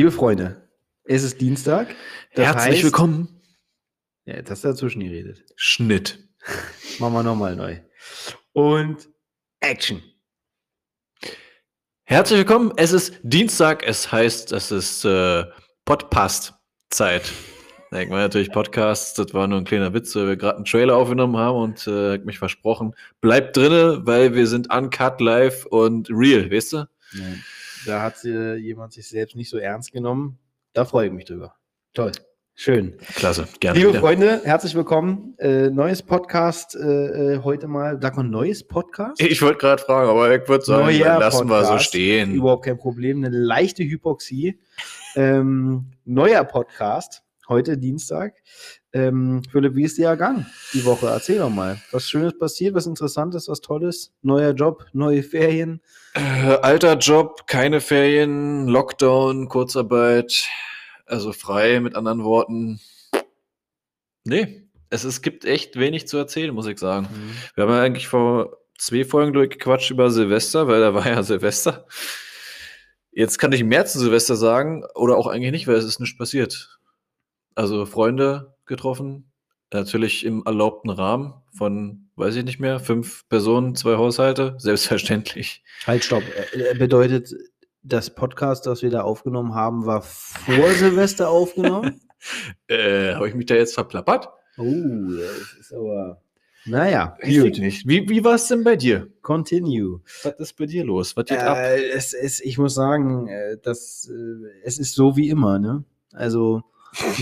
Liebe Freunde, es ist Dienstag. Herzlich heißt- willkommen. Ja, jetzt hast du dazwischen geredet. Schnitt. Machen wir nochmal neu. Und Action. Herzlich willkommen. Es ist Dienstag. Es heißt, es ist äh, Podcast-Zeit. Denkt man natürlich Podcast. Das war nur ein kleiner Witz, weil wir gerade einen Trailer aufgenommen haben und äh, mich versprochen. Bleibt drinne, weil wir sind uncut, live und real, weißt du? Ja, da hat äh, jemand sich selbst nicht so ernst genommen. Da freue ich mich drüber. Toll. Schön. Klasse. Gerne. Liebe wieder. Freunde, herzlich willkommen. Äh, neues Podcast äh, äh, heute mal. Sagt man neues Podcast? Ich wollte gerade fragen, aber ich würde sagen, lassen wir so stehen. Überhaupt kein Problem. Eine leichte Hypoxie. Ähm, neuer Podcast. Heute Dienstag. Ähm, Philipp, wie ist dir ergangen die Woche? Erzähl doch mal. Was Schönes passiert, was Interessantes, was Tolles? Neuer Job, neue Ferien. Äh, alter Job, keine Ferien, Lockdown, Kurzarbeit, also frei mit anderen Worten. Nee, es, es gibt echt wenig zu erzählen, muss ich sagen. Wir haben ja eigentlich vor zwei Folgen durchgequatscht über Silvester, weil da war ja Silvester. Jetzt kann ich mehr zu Silvester sagen oder auch eigentlich nicht, weil es ist nichts passiert. Also Freunde getroffen, natürlich im erlaubten Rahmen von, weiß ich nicht mehr, fünf Personen, zwei Haushalte, selbstverständlich. Halt, stopp. Äh, bedeutet, das Podcast, das wir da aufgenommen haben, war vor Silvester aufgenommen? Äh, habe ich mich da jetzt verplappert? Oh, das ist aber. Naja, Gut. Nicht. Wie, wie war es denn bei dir? Continue. Was ist bei dir los? Was geht ab? Äh, es ist, ich muss sagen, äh, das, äh, es ist so wie immer, ne? Also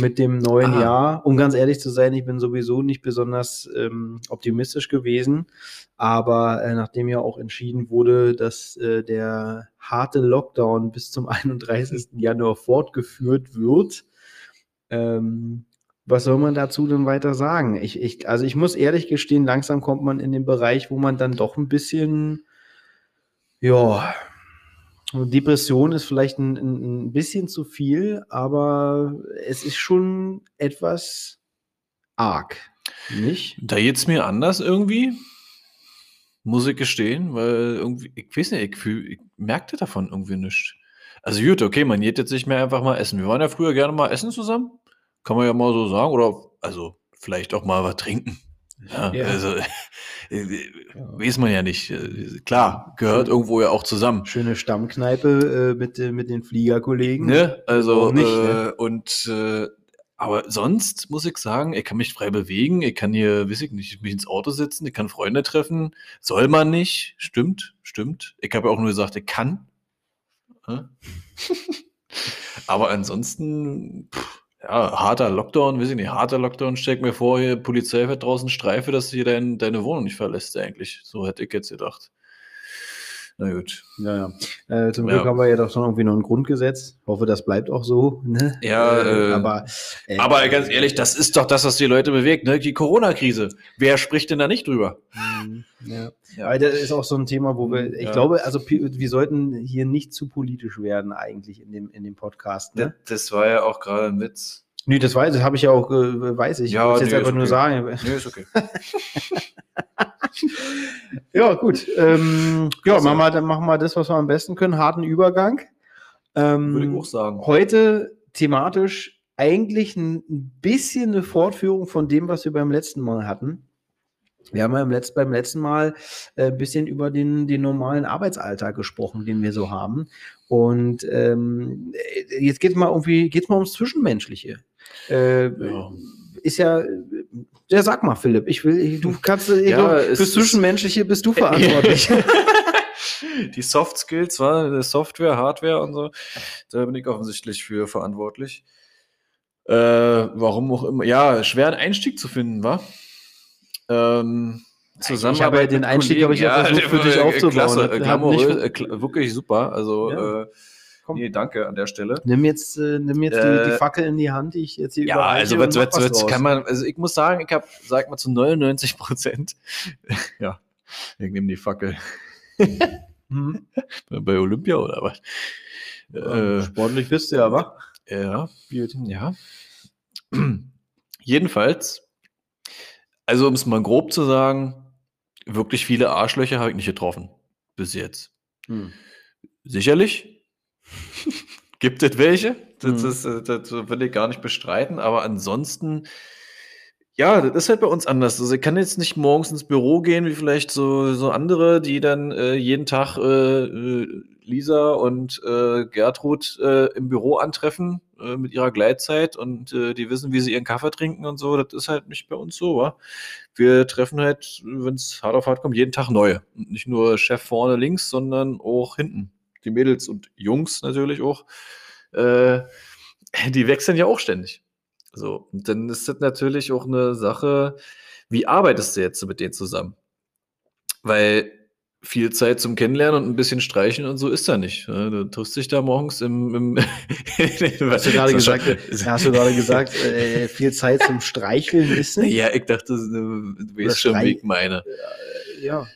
mit dem neuen Ah. Jahr, um ganz ehrlich zu sein, ich bin sowieso nicht besonders ähm, optimistisch gewesen, aber äh, nachdem ja auch entschieden wurde, dass äh, der harte Lockdown bis zum 31. Januar fortgeführt wird, ähm, was soll man dazu denn weiter sagen? Ich, ich, also ich muss ehrlich gestehen, langsam kommt man in den Bereich, wo man dann doch ein bisschen, ja, Depression ist vielleicht ein, ein, bisschen zu viel, aber es ist schon etwas arg, nicht? Da geht's mir anders irgendwie. Muss ich gestehen, weil irgendwie, ich weiß nicht, ich, ich merkte davon irgendwie nichts. Also gut, okay, man geht jetzt nicht mehr einfach mal essen. Wir waren ja früher gerne mal essen zusammen. Kann man ja mal so sagen. Oder also vielleicht auch mal was trinken. Ja, Ja. also äh, weiß man ja nicht. Äh, Klar, gehört irgendwo ja auch zusammen. Schöne Stammkneipe äh, mit, äh, mit den Fliegerkollegen. Ne? Also nicht, äh, ne? und äh, aber sonst muss ich sagen, ich kann mich frei bewegen, ich kann hier, weiß ich nicht, mich ins Auto setzen, ich kann Freunde treffen. Soll man nicht? Stimmt, stimmt. Ich habe ja auch nur gesagt, ich kann. Aber ansonsten, pff, ja, harter Lockdown, weiß ich nicht, harter Lockdown, steck mir vor, hier Polizei fährt draußen Streife, dass dein, deine Wohnung nicht verlässt, eigentlich. So hätte ich jetzt gedacht. Na gut. Ja, ja. Äh, zum Glück Ja. haben wir ja doch schon irgendwie noch ein Grundgesetz. Hoffe, das bleibt auch so. Ne? Ja, äh, aber, äh, Aber ganz ehrlich, das ist doch das, was die Leute bewegt, ne? Die Corona-Krise. Wer spricht denn da nicht drüber? Mhm, Ja. Ja. Das ist auch so ein Thema, wo wir, ich Ja. glaube, also wir sollten hier nicht zu politisch werden eigentlich in dem, in dem Podcast. Ne? Das war ja auch gerade ein Witz. Nee, das weiß ich, habe ich ja auch, äh, weiß ich. Ja, ich jetzt nee, einfach nur okay. sagen. Nee, ist okay. Ja, gut. Ähm, ja, Klasse. machen wir, dann machen wir das, was wir am besten können. Harten Übergang. Ähm, Würde ich auch sagen. Heute thematisch eigentlich ein bisschen eine Fortführung von dem, was wir beim letzten Mal hatten. Wir haben ja Letz-, beim letzten Mal äh, ein bisschen über den, den normalen Arbeitsalltag gesprochen, den wir so haben. Und ähm, äh, jetzt geht es mal irgendwie geht's mal ums Zwischenmenschliche. Äh, Ja. Ist ja, ja, sag mal, Philipp, ich will, du kannst, ich Ja, es fürs Zwischenmenschliche bist du verantwortlich. Die Soft Skills, war Software, Hardware und so, da bin ich offensichtlich für verantwortlich. Äh, warum auch immer. Ja, schwer einen Einstieg zu finden, war. Ähm, Ich habe ja den Einstieg, habe ich ja versucht, für dich aufzubauen. Klasse, äh, glamourös, äh, wirklich super. Also, Ja. äh, Komm. nee, danke an der Stelle. Nimm jetzt, äh, nimm jetzt die, Äh, die Fackel in die Hand, die ich jetzt hier Ja, also was, was, was kann man, also ich muss sagen, ich habe, sag mal, zu 99 Prozent, ja, ich nehme die Fackel Hm. bei Olympia oder was? Äh, Sportlich bist du ja, wa? ja, ja. Jedenfalls, also um es mal grob zu sagen, wirklich viele Arschlöcher habe ich nicht getroffen. Bis jetzt. Hm. Sicherlich. Gibt es welche? Das, ist, äh, das will ich gar nicht bestreiten, aber ansonsten, ja, das ist halt bei uns anders. Also ich kann jetzt nicht morgens ins Büro gehen, wie vielleicht so, so andere, die dann äh, jeden Tag äh, äh, Lisa und äh, Gertrud äh, im Büro antreffen äh, mit ihrer Gleitzeit und äh, die wissen, wie sie ihren Kaffee trinken und so. Das ist halt nicht bei uns so, wa? Wir treffen halt, wenn es hart auf hart kommt, jeden Tag neue. Und nicht nur Chef vorne links, sondern auch hinten. Die Mädels und Jungs natürlich auch. Äh, die wechseln ja auch ständig. So, und dann ist das natürlich auch eine Sache, wie arbeitest du jetzt mit denen zusammen? Weil viel Zeit zum Kennenlernen und ein bisschen Streichen und so ist da nicht. ne? Du triffst dich da morgens im. im Hast du gerade gesagt, hast du gerade gesagt, äh, viel Zeit zum Streicheln ist nicht? Ja, ich dachte, du weißt schon, wie ich meine. Ja.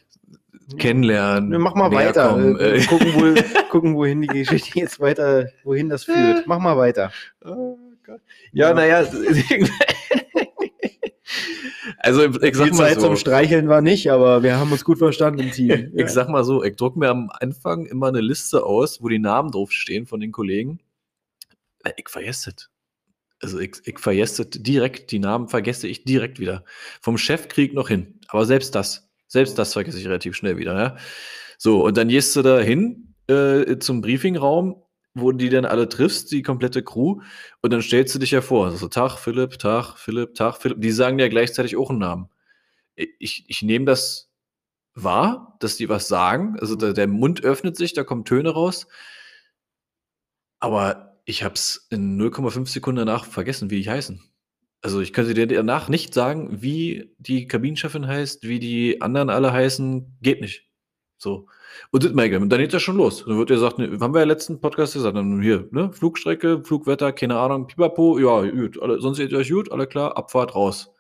Kennenlernen. Ne, Mach mal weiter. kommen, Äh, äh. gucken, wo, gucken, wohin die Geschichte jetzt weiter, wohin das führt. Mach mal weiter. Oh Gott. Ja, naja. also, ich sag Viel mal Zeit so. zum Streicheln war nicht, aber wir haben uns gut verstanden im Team. Ich sag mal so, ich druck mir am Anfang immer eine Liste aus, wo die Namen draufstehen von den Kollegen. Äh, Ich vergesse das. Also ich, ich vergesse das direkt, die Namen vergesse ich direkt wieder. Vom Chef krieg ich noch hin. Aber selbst das, selbst das vergesse ich relativ schnell wieder. Ja? So, und dann gehst du da hin äh, zum Briefingraum, wo du die dann alle triffst, die komplette Crew, und dann stellst du dich ja vor. So, Tag, Philipp, Tag, Philipp, Tag, Philipp. Die sagen ja gleichzeitig auch einen Namen. Ich, ich nehme das wahr, dass die was sagen. Also der, der Mund öffnet sich, da kommen Töne raus. Aber ich habe es in 0,5 Sekunden danach vergessen, wie die heißen. Also ich könnte dir danach nicht sagen, wie die Kabinenchefin heißt, wie die anderen alle heißen. Geht nicht. So. Und das Michael, und dann geht das schon los. Dann wird er gesagt, ne, haben wir ja letzten Podcast gesagt, dann hier, ne, Flugstrecke, Flugwetter, keine Ahnung, pipapo, ja, gut, alle, sonst geht euch gut, alle klar, Abfahrt raus.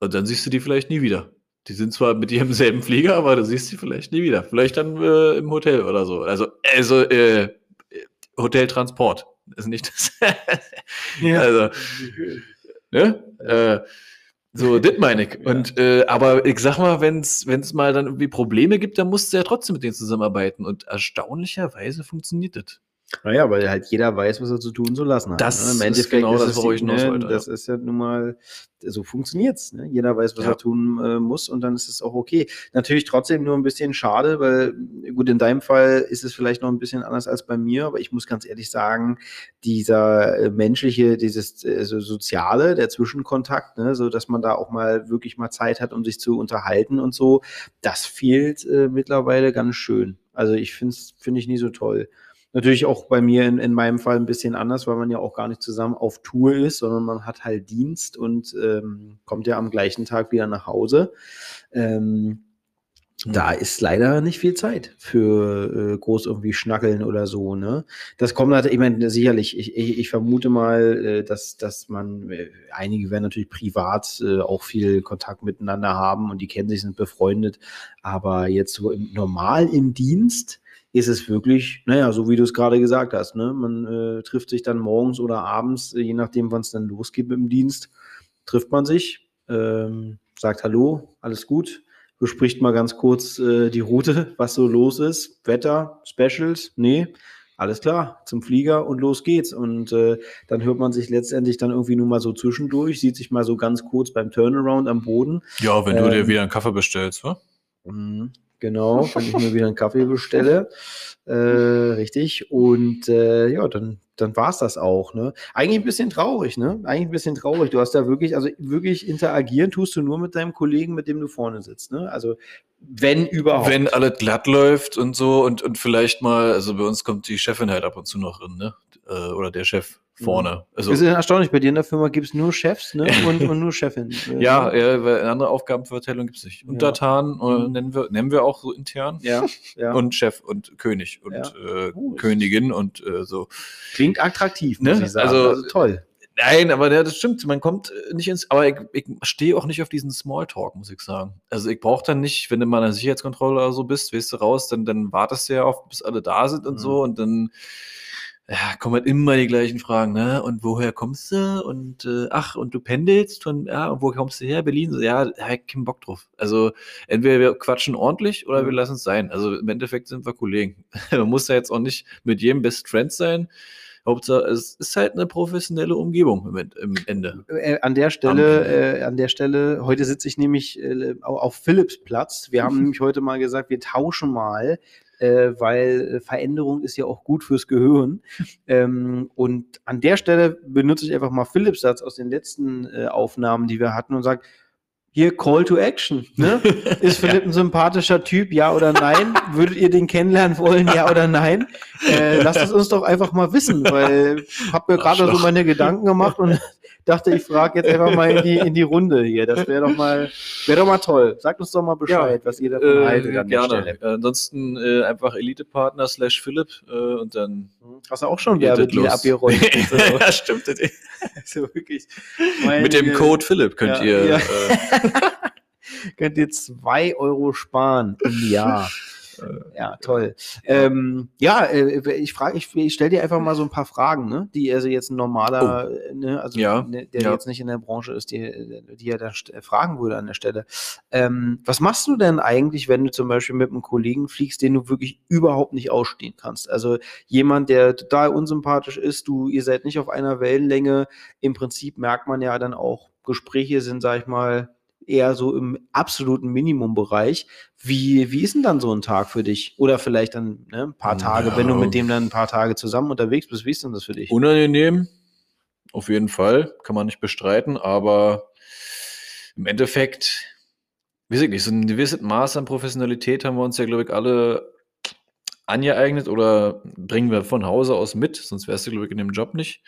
Und dann siehst du die vielleicht nie wieder. Die sind zwar mit im selben Flieger, aber du siehst sie vielleicht nie wieder. Vielleicht dann äh, im Hotel oder so. Also, also äh, Hoteltransport ist nicht das. Ja. Also, ne? Äh, so, das meine ich. Und, äh, aber ich sag mal, wenn es mal dann irgendwie Probleme gibt, dann musst du ja trotzdem mit denen zusammenarbeiten. Und erstaunlicherweise funktioniert das. Naja, weil halt jeder weiß, was er zu tun zu lassen hat. Das ne? ist genau das, worauf ich hinaus ne, wollte, Das ja. ist ja nun mal, so funktioniert's. Ne? Jeder weiß, was Ja. er tun äh, muss und dann ist es auch okay. Natürlich trotzdem nur ein bisschen schade, weil gut, in deinem Fall ist es vielleicht noch ein bisschen anders als bei mir, aber ich muss ganz ehrlich sagen, dieser äh, menschliche, dieses äh, so soziale, der Zwischenkontakt, ne, so dass man da auch mal wirklich mal Zeit hat, um sich zu unterhalten und so, das fehlt äh, mittlerweile ganz schön. Also ich finde es finde ich nie so toll. Natürlich auch bei mir in, in meinem Fall ein bisschen anders, weil man ja auch gar nicht zusammen auf Tour ist, sondern man hat halt Dienst und ähm, kommt ja am gleichen Tag wieder nach Hause. Ähm, da ist leider nicht viel Zeit für äh, groß irgendwie schnackeln oder so, ne? Das kommt halt, ich meine, sicherlich, ich, ich, ich vermute mal, äh, dass, dass man, äh, einige werden natürlich privat äh, auch viel Kontakt miteinander haben und die kennen sich, sind befreundet, aber jetzt so im, normal im Dienst ist es wirklich, naja, so wie du es gerade gesagt hast, ne? Man äh, trifft sich dann morgens oder abends, äh, je nachdem, wann es dann losgeht im Dienst, trifft man sich, ähm, sagt Hallo, alles gut, bespricht mal ganz kurz äh, die Route, was so los ist, Wetter, Specials, nee, alles klar, zum Flieger und los geht's. Und äh, dann hört man sich letztendlich dann irgendwie nur mal so zwischendurch, sieht sich mal so ganz kurz beim Turnaround am Boden. Ja, wenn du dir wieder einen Kaffee bestellst, wa? Mhm, Genau, wenn ich mir wieder einen Kaffee bestelle. Äh, richtig. Und äh, ja, dann, dann war es das auch. Ne? Eigentlich ein bisschen traurig, ne? Eigentlich ein bisschen traurig. Du hast da wirklich, also wirklich interagieren tust du nur mit deinem Kollegen, mit dem du vorne sitzt. Ne? Also wenn überhaupt. Wenn alles glatt läuft und so und, und vielleicht mal, also bei uns kommt die Chefin halt ab und zu noch in, ne? Äh, Oder der Chef vorne. Also, Das ist erstaunlich, bei dir in der Firma gibt es nur Chefs ne? und, und nur Chefin. Ja, ja, weil eine andere Aufgabenverteilung gibt es nicht. Untertan äh, Mhm. nennen, wir, nennen wir auch so intern. ja, ja. Und Chef und König und Ja. äh, Gut. Königin und äh, so. Klingt attraktiv, Ne? muss ich sagen. Also- Also, toll. Nein, aber ja, das stimmt. Man kommt äh, nicht ins. Aber ich, ich stehe auch nicht auf diesen Smalltalk, muss ich sagen. Also ich brauche dann nicht, wenn du mal in der Sicherheitskontrolle oder so bist, weißt du raus, dann, dann wartest du ja auf, bis alle da sind und Mhm. so und dann ja, kommen halt immer die gleichen Fragen, ne? Und woher kommst du? Und äh, ach, und du pendelst von, ja, und wo kommst du her? Berlin? So, ja, hab keinen Bock drauf. Also entweder wir quatschen ordentlich oder wir lassen es sein. Also im Endeffekt sind wir Kollegen. Man muss ja jetzt auch nicht mit jedem Best Friend sein. Hauptsache, es ist halt eine professionelle Umgebung im, im Ende. Äh, an der Stelle, äh, an der Stelle, heute sitze ich nämlich äh, auf Philippsplatz. Wir haben nämlich heute mal gesagt, wir tauschen mal äh, weil äh, Veränderung ist ja auch gut fürs Gehirn. Ähm, und an der Stelle benutze ich einfach mal Philips Satz aus den letzten äh, Aufnahmen, die wir hatten und sage, hier Call to Action. Ne? Ist Philipp ein sympathischer Typ, ja oder nein? Würdet ihr den kennenlernen wollen, ja oder nein? Äh, lasst es uns doch einfach mal wissen, weil ich habe mir gerade so meine Gedanken gemacht und dachte, ich frage jetzt einfach mal in die, in die Runde hier. Das wäre doch mal, wäre doch mal toll. Sagt uns doch mal Bescheid, ja, was ihr davon äh, haltet an gerne. der Stelle. Äh, ansonsten äh, einfach Elite-Partner slash Philipp äh, und dann. Mhm. Hast du auch schon Werbedeal abgerollt? ja, stimmt. so wirklich. Mit dem Code Philipp könnt ja, ihr. Ja. Äh, könnt ihr zwei Euro sparen im Jahr. Äh, ja, toll. Ähm, ja, äh, ich frage, ich, ich stelle dir einfach mal so ein paar Fragen, ne, die also jetzt ein normaler, oh. ne, also ja, ne, der ja. jetzt nicht in der Branche ist, die, die er da fragen würde an der Stelle. Ähm, was machst du denn eigentlich, wenn du zum Beispiel mit einem Kollegen fliegst, den du wirklich überhaupt nicht ausstehen kannst? Also jemand, der total unsympathisch ist, du, ihr seid nicht auf einer Wellenlänge. Im Prinzip merkt man ja dann auch, Gespräche sind, sag ich mal, eher so im absoluten Minimumbereich. Wie, wie ist denn dann so ein Tag für dich? Oder vielleicht dann ne, ein paar Tage, ja. wenn du mit dem dann ein paar Tage zusammen unterwegs bist, wie ist denn das für dich? Unangenehm, auf jeden Fall, kann man nicht bestreiten, aber im Endeffekt, wie weiß ich nicht, so ein gewisses Maß an Professionalität haben wir uns ja, glaube ich, alle angeeignet oder bringen wir von Hause aus mit, sonst wärst du, glaube ich, in dem Job nicht.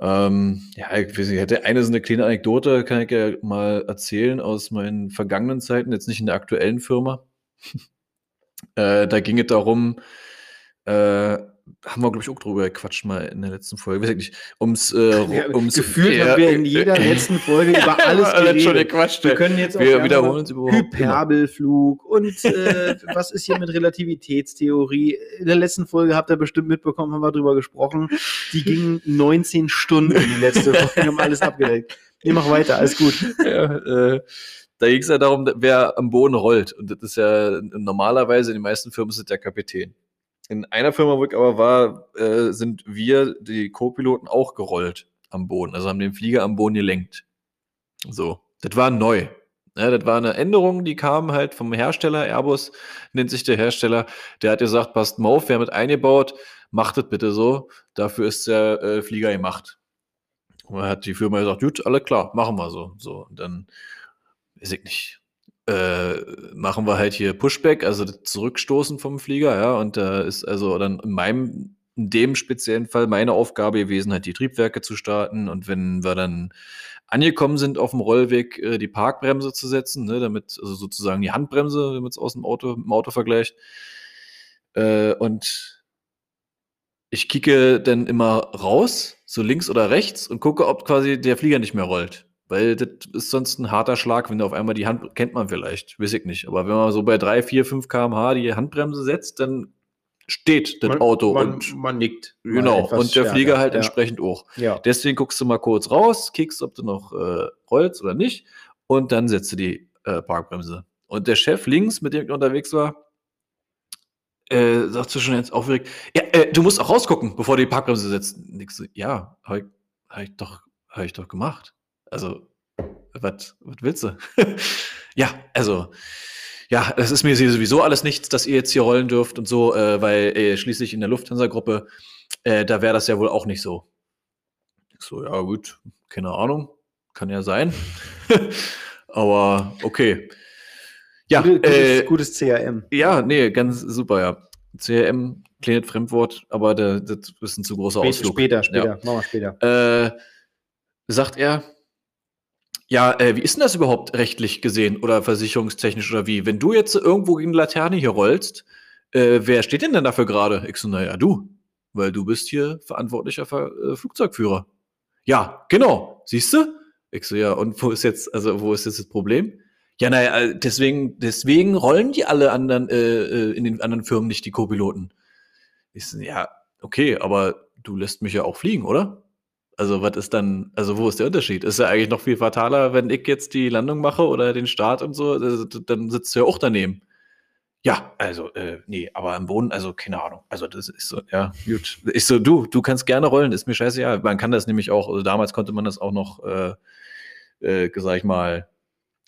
Ähm, ja, ich weiß ich hätte eine so eine kleine Anekdote, kann ich ja mal erzählen aus meinen vergangenen Zeiten, jetzt nicht in der aktuellen Firma. äh, da ging es darum, äh, haben wir, glaube ich, auch drüber gequatscht mal in der letzten Folge. Weiß ich nicht. Ums, äh, ja, ums Gefühlt ja, haben wir in jeder letzten Folge über alles geredet. schon gequatscht. Wir können jetzt auch wir wiederholen uns überhaupt Hyperbelflug und äh, was ist hier mit Relativitätstheorie? In der letzten Folge habt ihr bestimmt mitbekommen, haben wir drüber gesprochen. Die ging 19 Stunden die letzte Folge, haben alles abgedeckt. Wir machen weiter, alles gut. Ja, äh, da ging es ja darum, wer am Boden rollt. Und das ist ja normalerweise in den meisten Firmen ist der Kapitän. In einer Firma, wo ich aber war, äh, sind wir, die Co-Piloten, auch gerollt am Boden. Also haben den Flieger am Boden gelenkt. So. Das war neu. Ja, das war eine Änderung, die kam halt vom Hersteller. Airbus nennt sich der Hersteller. Der hat gesagt, passt mal auf, wir haben mit eingebaut, macht das bitte so. Dafür ist der äh, Flieger gemacht. Und dann hat die Firma gesagt, gut, alle klar, machen wir so. So, und dann, weiß ich nicht, äh, machen wir halt hier Pushback, also Zurückstoßen vom Flieger, ja, und da ist also dann in meinem, in dem speziellen Fall meine Aufgabe gewesen, halt die Triebwerke zu starten und wenn wir dann angekommen sind auf dem Rollweg, äh, die Parkbremse zu setzen, ne, damit, also sozusagen die Handbremse, wenn man es aus dem Auto, im Auto vergleicht. Äh, und ich kicke dann immer raus, so links oder rechts, und gucke, ob quasi der Flieger nicht mehr rollt. Weil das ist sonst ein harter Schlag, wenn du auf einmal die Hand, kennt man vielleicht, weiß ich nicht. Aber wenn man so bei 3, 4, 5 km/h die Handbremse setzt, dann steht das man, Auto man, und man nickt. Genau, und der Flieger halt ja. entsprechend auch. Ja. Deswegen guckst du mal kurz raus, kickst, ob du noch äh, rollst oder nicht, und dann setzt du die äh, Parkbremse. Und der Chef links, mit dem ich unterwegs war, äh, sagt du schon jetzt aufgeregt, ja, äh, du musst auch rausgucken, bevor du die Parkbremse setzt. Nix, ja, habe ich, hab ich, doch, hab ich doch gemacht. Also, was willst du? ja, also, ja, es ist mir sowieso alles nichts, dass ihr jetzt hier rollen dürft und so, äh, weil äh, schließlich in der Lufthansa-Gruppe, äh, da wäre das ja wohl auch nicht so. Ich so, ja gut, keine Ahnung, kann ja sein. Aber okay. Ja, Gute, gutes, äh, gutes CRM. Ja, nee, ganz super, ja. CRM, kleines Fremdwort, aber das ist ein zu großer Spät, Ausflug. Später, später, ja. machen wir später. Äh, sagt er, ja, äh, wie ist denn das überhaupt rechtlich gesehen oder versicherungstechnisch oder wie? Wenn du jetzt irgendwo gegen die Laterne hier rollst, äh, wer steht denn denn dafür gerade? Ich so, naja, du, weil du bist hier verantwortlicher Ver äh, Flugzeugführer. Ja, genau, siehst du? Ich so, ja, und wo ist jetzt, also wo ist jetzt das Problem? Ja, naja, äh, deswegen, deswegen rollen die alle anderen äh, äh, in den anderen Firmen nicht die Co-Piloten. Ich so, ja, okay, aber du lässt mich ja auch fliegen, oder? Also, was ist dann, also wo ist der Unterschied? Ist ja eigentlich noch viel fataler, wenn ich jetzt die Landung mache oder den Start und so, dann sitzt du ja auch daneben. Ja, also, äh, nee, aber am Boden, also keine Ahnung. Also, das ist so, ja, gut. Ich so, du, du kannst gerne rollen, ist mir scheißegal. Man kann das nämlich auch, also damals konnte man das auch noch, äh, äh, sag ich mal,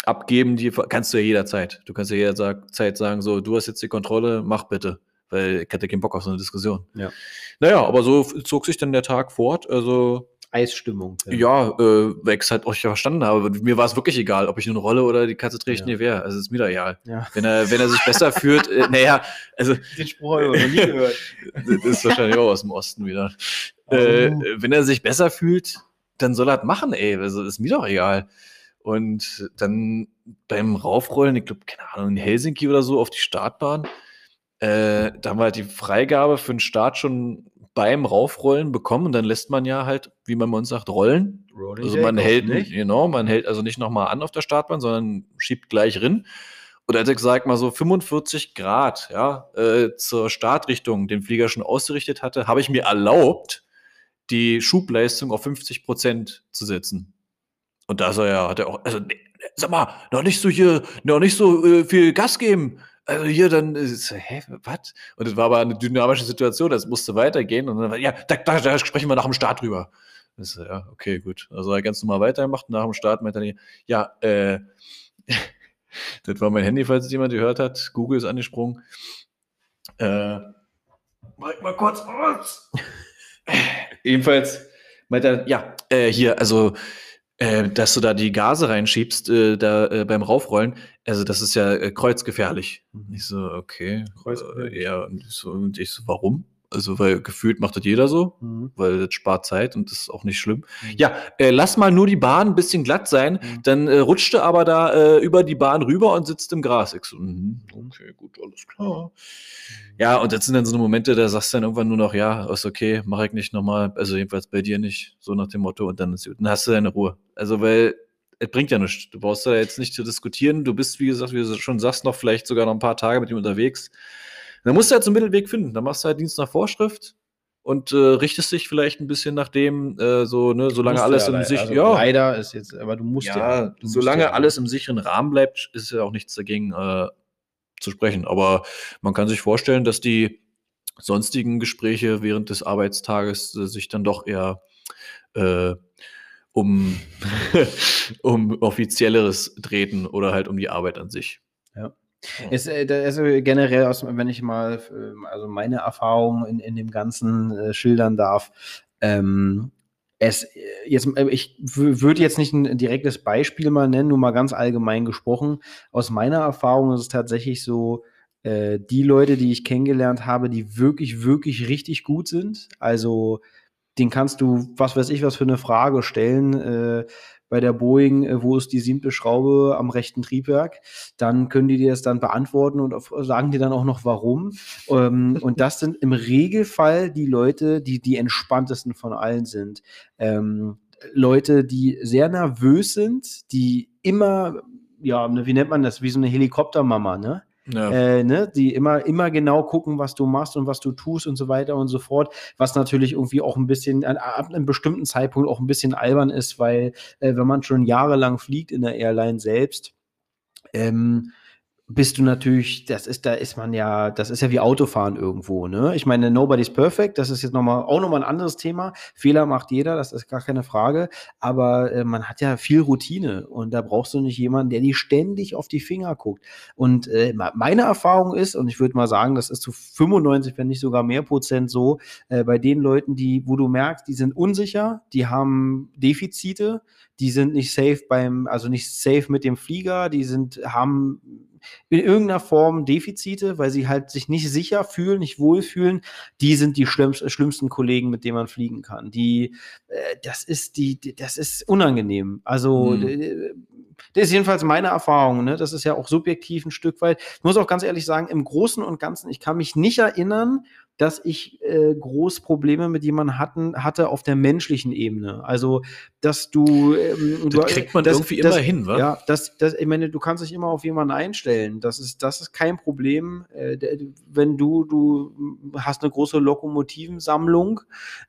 abgeben, die kannst du ja jederzeit. Du kannst ja jederzeit sagen, so, du hast jetzt die Kontrolle, mach bitte. Weil ich hatte keinen Bock auf so eine Diskussion. Ja. Naja, aber so zog sich dann der Tag fort. Also, Eisstimmung. ja, äh, weil ich es halt auch nicht verstanden habe. Mir war es wirklich egal, ob ich nun rolle oder die Katze trägt Ja. nie wer. Also ist mir da egal. Ja. Wenn er, wenn er sich besser fühlt, äh, naja, also Den Spruch habe ich noch nie gehört. das ist wahrscheinlich auch aus dem Osten wieder. Äh, Oh. wenn er sich besser fühlt, dann soll er das machen, ey. Also ist mir doch egal. Und dann beim Raufrollen, ich glaube, keine Ahnung, in Helsinki oder so auf die Startbahn, äh, da haben wir halt die Freigabe für den Start schon beim Raufrollen bekommen und dann lässt man ja halt, wie man bei uns sagt, rollen. Rolling Also man hält nicht? genau, man hält also nicht nochmal an auf der Startbahn, sondern schiebt gleich rin. Und er hat gesagt, mal so 45 Grad, ja, äh, zur Startrichtung den Flieger schon ausgerichtet hatte, habe ich mir erlaubt, die Schubleistung auf 50 Prozent zu setzen. Und da ist er ja, hat er auch, also, sag mal, noch nicht so hier, noch nicht so äh, viel Gas geben. Also hier dann, äh, so, hä, was? Und es war aber eine dynamische Situation, das musste weitergehen. Und dann ja, da, da, da sprechen wir nach dem Start drüber. Ist, ja, okay, gut. Also ganz normal weitergemacht. Nach dem Start meinte er, ja, äh, das war mein Handy, falls es jemand gehört hat. Google ist angesprungen. Äh, ich mal kurz. Jedenfalls meinte er, ja, äh, hier, also, äh, dass du da die Gase reinschiebst, äh, da äh, beim Raufrollen, also das ist ja äh, kreuzgefährlich. Ich so, okay. Kreuzgefährlich. Äh, ja, und ich so, und ich so, warum? Also, weil gefühlt macht das jeder so, Mhm. weil das spart Zeit und das ist auch nicht schlimm. Mhm. Ja, äh, lass mal nur die Bahn ein bisschen glatt sein, Mhm. dann äh, rutscht du aber da äh, über die Bahn rüber und sitzt im Gras. Ich so, mhm, okay, gut, alles klar. Ja, und das sind dann so Momente, da sagst du dann irgendwann nur noch, ja, ist okay, mach ich nicht nochmal, also jedenfalls bei dir nicht, so nach dem Motto, und dann ist gut. Dann hast du deine Ruhe. Also, weil es bringt ja nichts. Du brauchst da jetzt nicht zu diskutieren. Du bist, wie gesagt, wie du schon sagst, noch vielleicht sogar noch ein paar Tage mit ihm unterwegs. Dann musst du halt so einen Mittelweg finden. Dann machst du halt Dienst nach Vorschrift und äh, richtest dich vielleicht ein bisschen nach dem, äh, so, ne, solange Musst alles ja im le- sich, also ja, Leider ist jetzt, aber du musst ja. ja, du musst solange ja. alles im sicheren Rahmen bleibt, ist ja auch nichts dagegen äh, zu sprechen. Aber man kann sich vorstellen, dass die sonstigen Gespräche während des Arbeitstages äh, sich dann doch eher äh, um, um offizielleres treten oder halt um die Arbeit an sich. Ist, äh, da- also generell, aus, wenn ich mal ähm, also meine Erfahrungen in, in dem Ganzen äh, schildern darf, ähm, es äh, jetzt, äh, ich würde jetzt nicht ein direktes Beispiel mal nennen, nur mal ganz allgemein gesprochen. Aus meiner Erfahrung ist es tatsächlich so, äh, die Leute, die ich kennengelernt habe, die wirklich, wirklich richtig gut sind, also den kannst du, was weiß ich, was für eine Frage stellen. Äh, bei der Boeing, äh, wo ist die siebte Schraube am rechten Triebwerk? Dann können die dir das dann beantworten und auf, sagen dir dann auch noch warum. Ähm, und das sind im Regelfall die Leute, die die entspanntesten von allen sind. Ähm, Leute, die sehr nervös sind, die immer, ja, ne, wie nennt man das, wie so eine Helikoptermama, ne? Ja. äh, ne, die immer, immer genau gucken, was du machst und was du tust und so weiter und so fort, was natürlich irgendwie auch ein bisschen, an, ab einem bestimmten Zeitpunkt auch ein bisschen albern ist, weil äh, wenn man schon jahrelang fliegt in der Airline selbst, ähm, bist du natürlich, das ist, da ist man ja, das ist ja wie Autofahren irgendwo, ne? Ich meine, nobody's perfect, das ist jetzt nochmal, auch nochmal ein anderes Thema. Fehler macht jeder, das ist gar keine Frage. Aber äh, man hat ja viel Routine und da brauchst du nicht jemanden, der dir ständig auf die Finger guckt. Und äh, me- meine Erfahrung ist, und ich würde mal sagen, das ist zu 95, wenn nicht sogar mehr Prozent so, äh, bei den Leuten, die, wo du merkst, die sind unsicher, die haben Defizite, die sind nicht safe beim, also nicht safe mit dem Flieger, die sind, haben in irgendeiner Form Defizite, weil sie halt sich nicht sicher fühlen, nicht wohlfühlen, die sind die schlimmst, schlimmsten Kollegen, mit denen man fliegen kann. Die, äh, das ist die, die, das ist unangenehm. Also Hm. das ist jedenfalls meine Erfahrung. Ne? Das ist ja auch subjektiv ein Stück weit. Ich muss auch ganz ehrlich sagen, im Großen und Ganzen, ich kann mich nicht erinnern, dass ich äh, groß Probleme mit jemandem hatten, hatte auf der menschlichen Ebene. Also, dass du. Ähm, das kriegt man das, irgendwie das, immer hin, wa? Ja, das, das, ich meine, du kannst dich immer auf jemanden einstellen. Das ist, das ist kein Problem. Äh, wenn du, du hast eine große Lokomotivensammlung,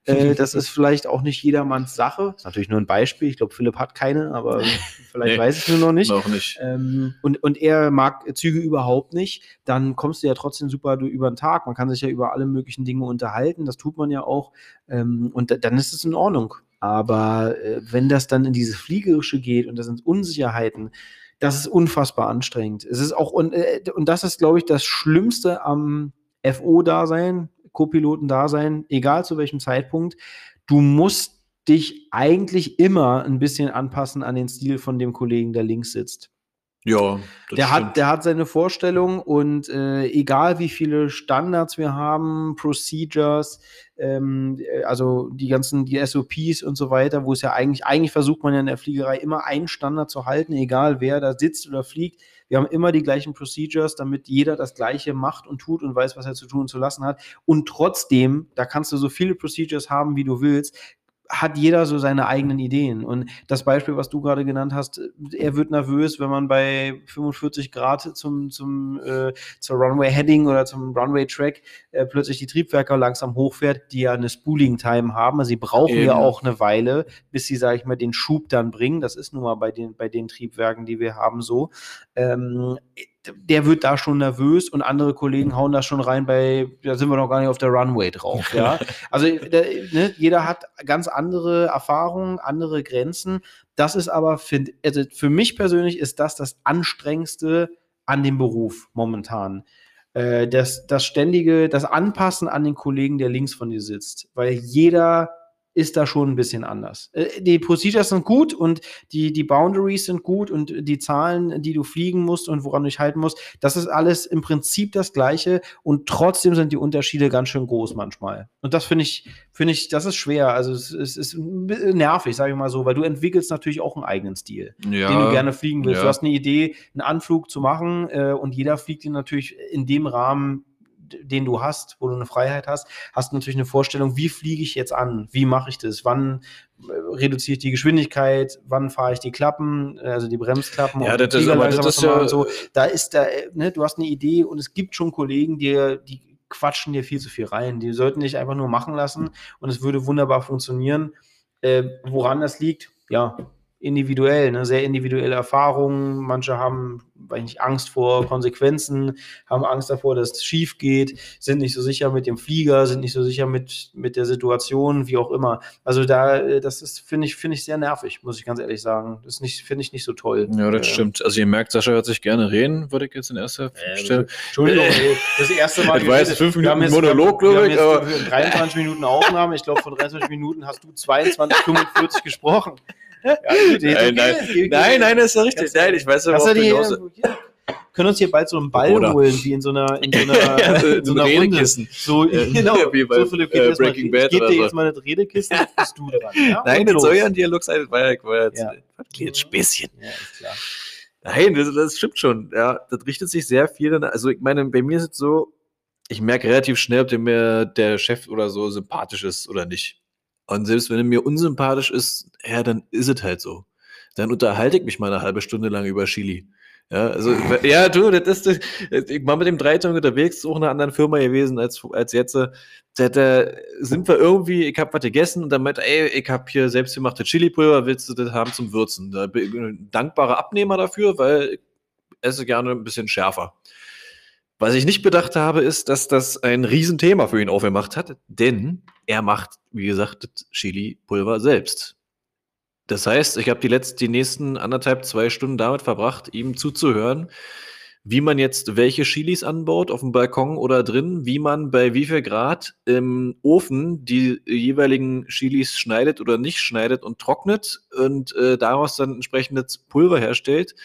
äh, das ist vielleicht auch nicht jedermanns Sache. Das ist natürlich nur ein Beispiel. Ich glaube, Philipp hat keine, aber vielleicht Nee, weiß ich nur noch nicht. Noch nicht. Ähm, und, und er mag Züge überhaupt nicht, dann kommst du ja trotzdem super du- über den Tag. Man kann sich ja über alle möglichen Dinge unterhalten, das tut man ja auch. Ähm, und da, dann ist es in Ordnung. Aber äh, wenn das dann in dieses Fliegerische geht und das sind Unsicherheiten, das ist unfassbar anstrengend. Es ist auch, und, äh, und das ist, glaube ich, das Schlimmste am FO-Dasein, Co-Piloten-Dasein, egal zu welchem Zeitpunkt. Du musst dich eigentlich immer ein bisschen anpassen an den Stil von dem Kollegen, der links sitzt. Ja, das Der stimmt. hat, der hat seine Vorstellung und äh, egal wie viele Standards wir haben, Procedures, ähm, äh, also die ganzen, die SOPs und so weiter, wo es ja eigentlich, eigentlich versucht man ja in der Fliegerei immer einen Standard zu halten, egal wer da sitzt oder fliegt. Wir haben immer die gleichen Procedures, damit jeder das Gleiche macht und tut und weiß, was er zu tun und zu lassen hat. Und trotzdem, da kannst du so viele Procedures haben, wie du willst, hat jeder so seine eigenen Ideen. Und das Beispiel, was du gerade genannt hast, er wird nervös, wenn man bei 45 Grad zum, zum, äh, zur Runway Heading oder zum Runway Track äh, plötzlich die Triebwerke langsam hochfährt, die ja eine Spooling Time haben. Also sie brauchen ja Eben. auch eine Weile, bis sie, sage ich mal, den Schub dann bringen. Das ist nun mal bei den, bei den Triebwerken, die wir haben, so. Ähm, der wird da schon nervös und andere Kollegen hauen da schon rein bei, da sind wir noch gar nicht auf der Runway drauf, ja. Also der, ne, jeder hat ganz andere Erfahrungen, andere Grenzen. Das ist aber, find, also für mich persönlich ist das das Anstrengendste an dem Beruf momentan. Äh, das, das ständige, das Anpassen an den Kollegen, der links von dir sitzt. Weil jeder ist da schon ein bisschen anders. Äh, die Procedures sind gut und die, die Boundaries sind gut und die Zahlen, die du fliegen musst und woran du dich halten musst, das ist alles im Prinzip das Gleiche und trotzdem sind die Unterschiede ganz schön groß manchmal. Und das finde ich, finde ich, das ist schwer. Also es, es ist nervig, sage ich mal so, weil du entwickelst natürlich auch einen eigenen Stil ja, den du gerne fliegen willst. ja. Du hast eine Idee, einen Anflug zu machen äh, und jeder fliegt ihn natürlich in dem Rahmen, den du hast, wo du eine Freiheit hast, hast du natürlich eine Vorstellung, wie fliege ich jetzt an, wie mache ich das, wann äh, reduziere ich die Geschwindigkeit, wann fahre ich die Klappen, äh, also die Bremsklappen, Ja, das ist- aber das ist ja- und so. Da ist da, äh, ne, du hast eine Idee und es gibt schon Kollegen, die, die quatschen dir viel zu viel rein. Die sollten dich einfach nur machen lassen und es würde wunderbar funktionieren. Äh, woran das liegt, ja, individuell, ne? sehr individuelle Erfahrungen. Manche haben, weiß nicht, Angst vor Konsequenzen, haben Angst davor, dass es schief geht, sind nicht so sicher mit dem Flieger, sind nicht so sicher mit, mit der Situation, wie auch immer. Also da, äh, das ist, finde ich, finde ich sehr nervig, muss ich ganz ehrlich sagen. Das ist nicht, finde ich nicht so toll. Ja, das Äh, stimmt. Also ihr merkt, Sascha hört sich gerne reden, würde ich jetzt in erster Stelle. Entschuldigung, ey, das erste Mal. Jetzt geredet. fünf Minuten jetzt- Monolog, glaube ich, Wir haben aber- jetzt 23 Minuten Aufnahme. Ich glaube, von 23 Minuten hast du 22, 45 gesprochen. Ja, Nein, nein, nein, nein, das ist ja richtig. Nein, ich weiß aber auch die, können uns hier bald so einen Ball Oder- holen, wie in so einer, in so einer, Ja, so- in so ein einer Runde. So, Äh, genau, wie bei, so Philipp, geht äh, jetzt mal- Breaking ich Bad oder dir jetzt mal Redekissen, jetzt bist du dran. Ja? Nein, das soll ja ein Dialog sein. Das war ja, war jetzt, Ja. jetzt Späßchen. Ja, ist klar. Nein, das, das stimmt schon. Ja, das richtet sich sehr viel. Danach. Also ich meine, bei mir ist es so, ich merke relativ schnell, ob der mir der Chef oder so sympathisch ist oder nicht. Und selbst wenn er mir unsympathisch ist, ja, dann ist es halt so. Dann unterhalte ich mich mal eine halbe Stunde lang über Chili. Ja, also, ja, du, das ist, ich war mit dem Dreiton unterwegs, auch in einer anderen Firma gewesen als, als jetzt. Da, da sind wir irgendwie, ich hab was gegessen und dann meinte, ey, ich hab hier selbstgemachte Chili-Pulver, willst du das haben zum Würzen? Da bin ich ein dankbarer Abnehmer dafür, weil ich esse gerne ein bisschen schärfer. Was ich nicht bedacht habe, ist, dass das ein Riesenthema für ihn aufgemacht hat, denn er macht, wie gesagt, Chili-Pulver selbst. Das heißt, ich habe die letzten, die nächsten anderthalb, zwei Stunden damit verbracht, ihm zuzuhören, wie man jetzt welche Chilis anbaut, auf dem Balkon oder drin, wie man bei wie viel Grad im Ofen die jeweiligen Chilis schneidet oder nicht schneidet und trocknet und äh, daraus dann entsprechendes Pulver herstellt.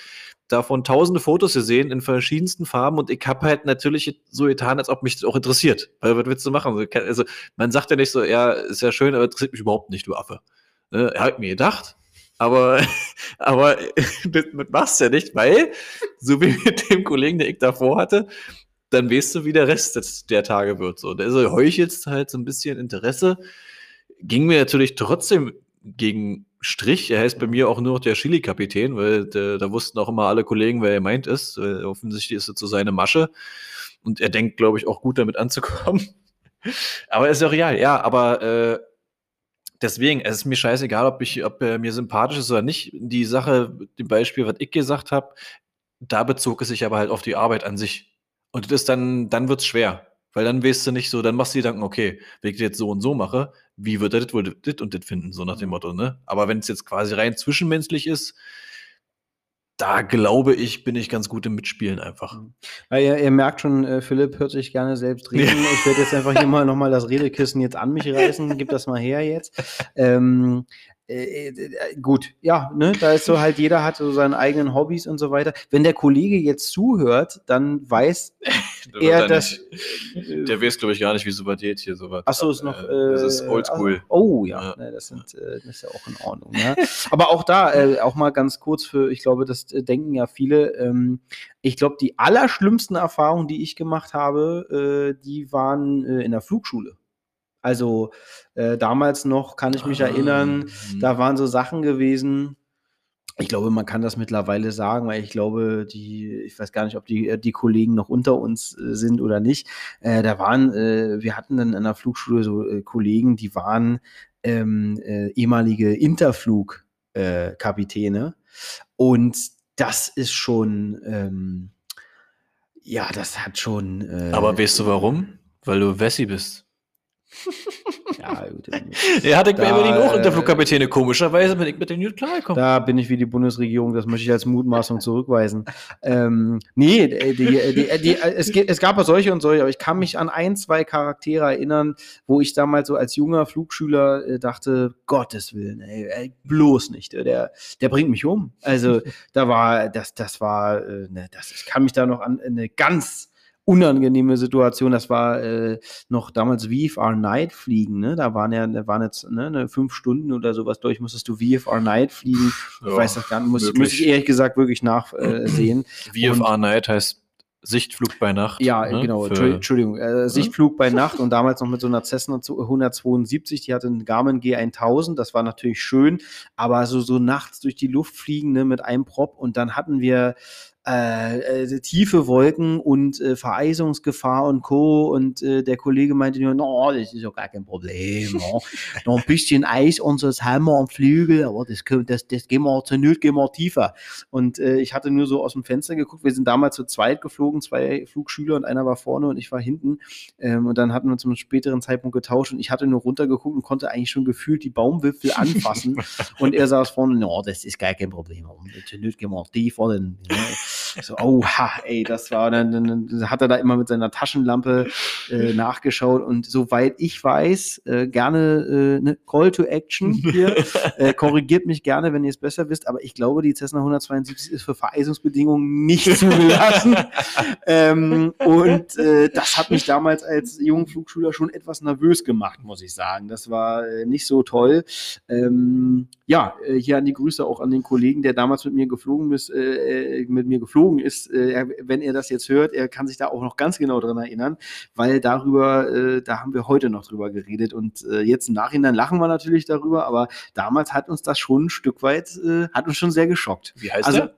Davon tausende Fotos gesehen in verschiedensten Farben und ich habe halt natürlich so getan, als ob mich das auch interessiert. Weil was willst du machen? Also, Also man sagt ja nicht so, ja, ist ja schön, aber interessiert mich überhaupt nicht, du Affe. Ne? Er hat mir gedacht, aber, aber das, das machst du ja nicht, weil, so wie mit dem Kollegen, der ich davor hatte, dann weißt du, wie der Rest der Tage wird. So, der so heuchelst halt so ein bisschen Interesse. Ging mir natürlich trotzdem gegen Strich. Er heißt bei mir auch nur noch der Chili-Kapitän, weil der, da wussten auch immer alle Kollegen, wer er meint ist. Offensichtlich ist es so seine Masche. Und er denkt, glaube ich, auch gut damit anzukommen. aber ist ja real, ja, aber äh, deswegen, es ist mir scheißegal, ob, ich, ob er mir sympathisch ist oder nicht. Die Sache, dem Beispiel, was ich gesagt habe, da bezog es sich aber halt auf die Arbeit an sich. Und das ist dann, dann wird es schwer. Weil dann weißt du nicht so, dann machst du dir Gedanken, okay, wenn ich das jetzt so und so mache, wie wird er das wohl das und das finden, so nach dem mhm. Motto, ne? Aber wenn es jetzt quasi rein zwischenmenschlich ist, da glaube ich, bin ich ganz gut im Mitspielen einfach. Mhm. Ja, ihr, ihr, merkt schon, äh, Philipp hört sich gerne selbst reden. Ja. Ich werde jetzt einfach hier mal nochmal das Redekissen jetzt an mich reißen. Gib das mal her jetzt. Ähm, äh, äh, gut, ja, ne, da ist so halt, jeder hat so seine eigenen Hobbys und so weiter. Wenn der Kollege jetzt zuhört, dann weiß er, dass. Äh, der weiß, glaube ich, gar nicht, wie geht hier sowas. Achso, ist noch. Äh, das ist oldschool. oh, ja, ja. Ne, das, sind, äh, das ist ja auch in Ordnung. Ja. Aber auch da, äh, auch mal ganz kurz für, ich glaube, das denken ja viele. Ähm, ich glaube, die allerschlimmsten Erfahrungen, die ich gemacht habe, die waren in der Flugschule. Also äh, damals noch kann ich mich ah, erinnern, mh. da waren so Sachen gewesen. Ich glaube, man kann das mittlerweile sagen, weil ich glaube, die, ich weiß gar nicht, ob die, die Kollegen noch unter uns äh, sind oder nicht. Äh, da waren, äh, wir hatten dann in der Flugschule so äh, Kollegen, die waren ähm, äh, ehemalige Interflug-Kapitäne. und das ist schon, ähm, ja, das hat schon. Aber weißt du warum? Weil du Wessi bist. Ja, gut. Er hatte bei Berlin auch Unterflugkapitäne. Komischerweise bin ich mit den Newt klargekommen. Da bin ich wie die Bundesregierung, das möchte ich als Mutmaßung zurückweisen. ähm, nee, die, die, die, es, es, gab ja solche und solche, aber ich kann mich an ein, zwei Charaktere erinnern, wo ich damals so als junger Flugschüler äh, dachte, Gottes Willen, ey, bloß nicht. Der, der bringt mich um. Also, da war, das, das war, äh, ne, das, ich kann mich da noch an eine ganz unangenehme Situation. Das war äh, noch damals VFR Night fliegen. Ne? Da waren ja, da waren jetzt ne, eine fünf Stunden oder sowas durch, musstest du VFR Night fliegen. Ja, ich weiß das gar nicht, muss, muss ich ehrlich gesagt wirklich nachsehen. Äh, VFR Night heißt Sichtflug bei Nacht. Ja, ne? genau. Für, Entschuldigung. Äh, Sichtflug bei Nacht und damals noch mit so einer Cessna 172, die hatte einen Garmin G1000. Das war natürlich schön, aber so, so nachts durch die Luft fliegen ne, mit einem Prop und dann hatten wir äh, äh, tiefe Wolken und äh, Vereisungsgefahr und Co. Und äh, der Kollege meinte nur, no, das ist ja gar kein Problem. no. Noch ein bisschen Eis und so das Hammer am Flügel, aber das, das, das gehen wir zur Not, gehen wir tiefer. Und äh, ich hatte nur so aus dem Fenster geguckt, wir sind damals zu zweit geflogen, zwei Flugschüler und einer war vorne und ich war hinten. Ähm, und dann hatten wir zum späteren Zeitpunkt getauscht und ich hatte nur runtergeguckt und konnte eigentlich schon gefühlt die Baumwipfel anfassen. und er saß vorne, no, das ist gar kein Problem. Zur Not gehen wir tiefer. Denn, So, oha, ey, das war, dann, dann hat er da immer mit seiner Taschenlampe äh, nachgeschaut und soweit ich weiß, äh, gerne äh, ne Call to Action hier, äh, korrigiert mich gerne, wenn ihr es besser wisst, aber ich glaube, die Cessna 172 ist für Vereisungsbedingungen nicht zugelassen ähm, und äh, das hat mich damals als jungen Flugschüler schon etwas nervös gemacht, muss ich sagen. Das war äh, nicht so toll. Ähm, ja, äh, hier an die Grüße auch an den Kollegen, der damals mit mir geflogen ist, äh, äh mit mir geflogen ist. Äh, wenn er das jetzt hört, er kann sich da auch noch ganz genau dran erinnern, weil darüber, äh, da haben wir heute noch drüber geredet und äh, jetzt im Nachhinein lachen wir natürlich darüber, aber damals hat uns das schon ein Stück weit, äh, hat uns schon sehr geschockt. Wie heißt also, der?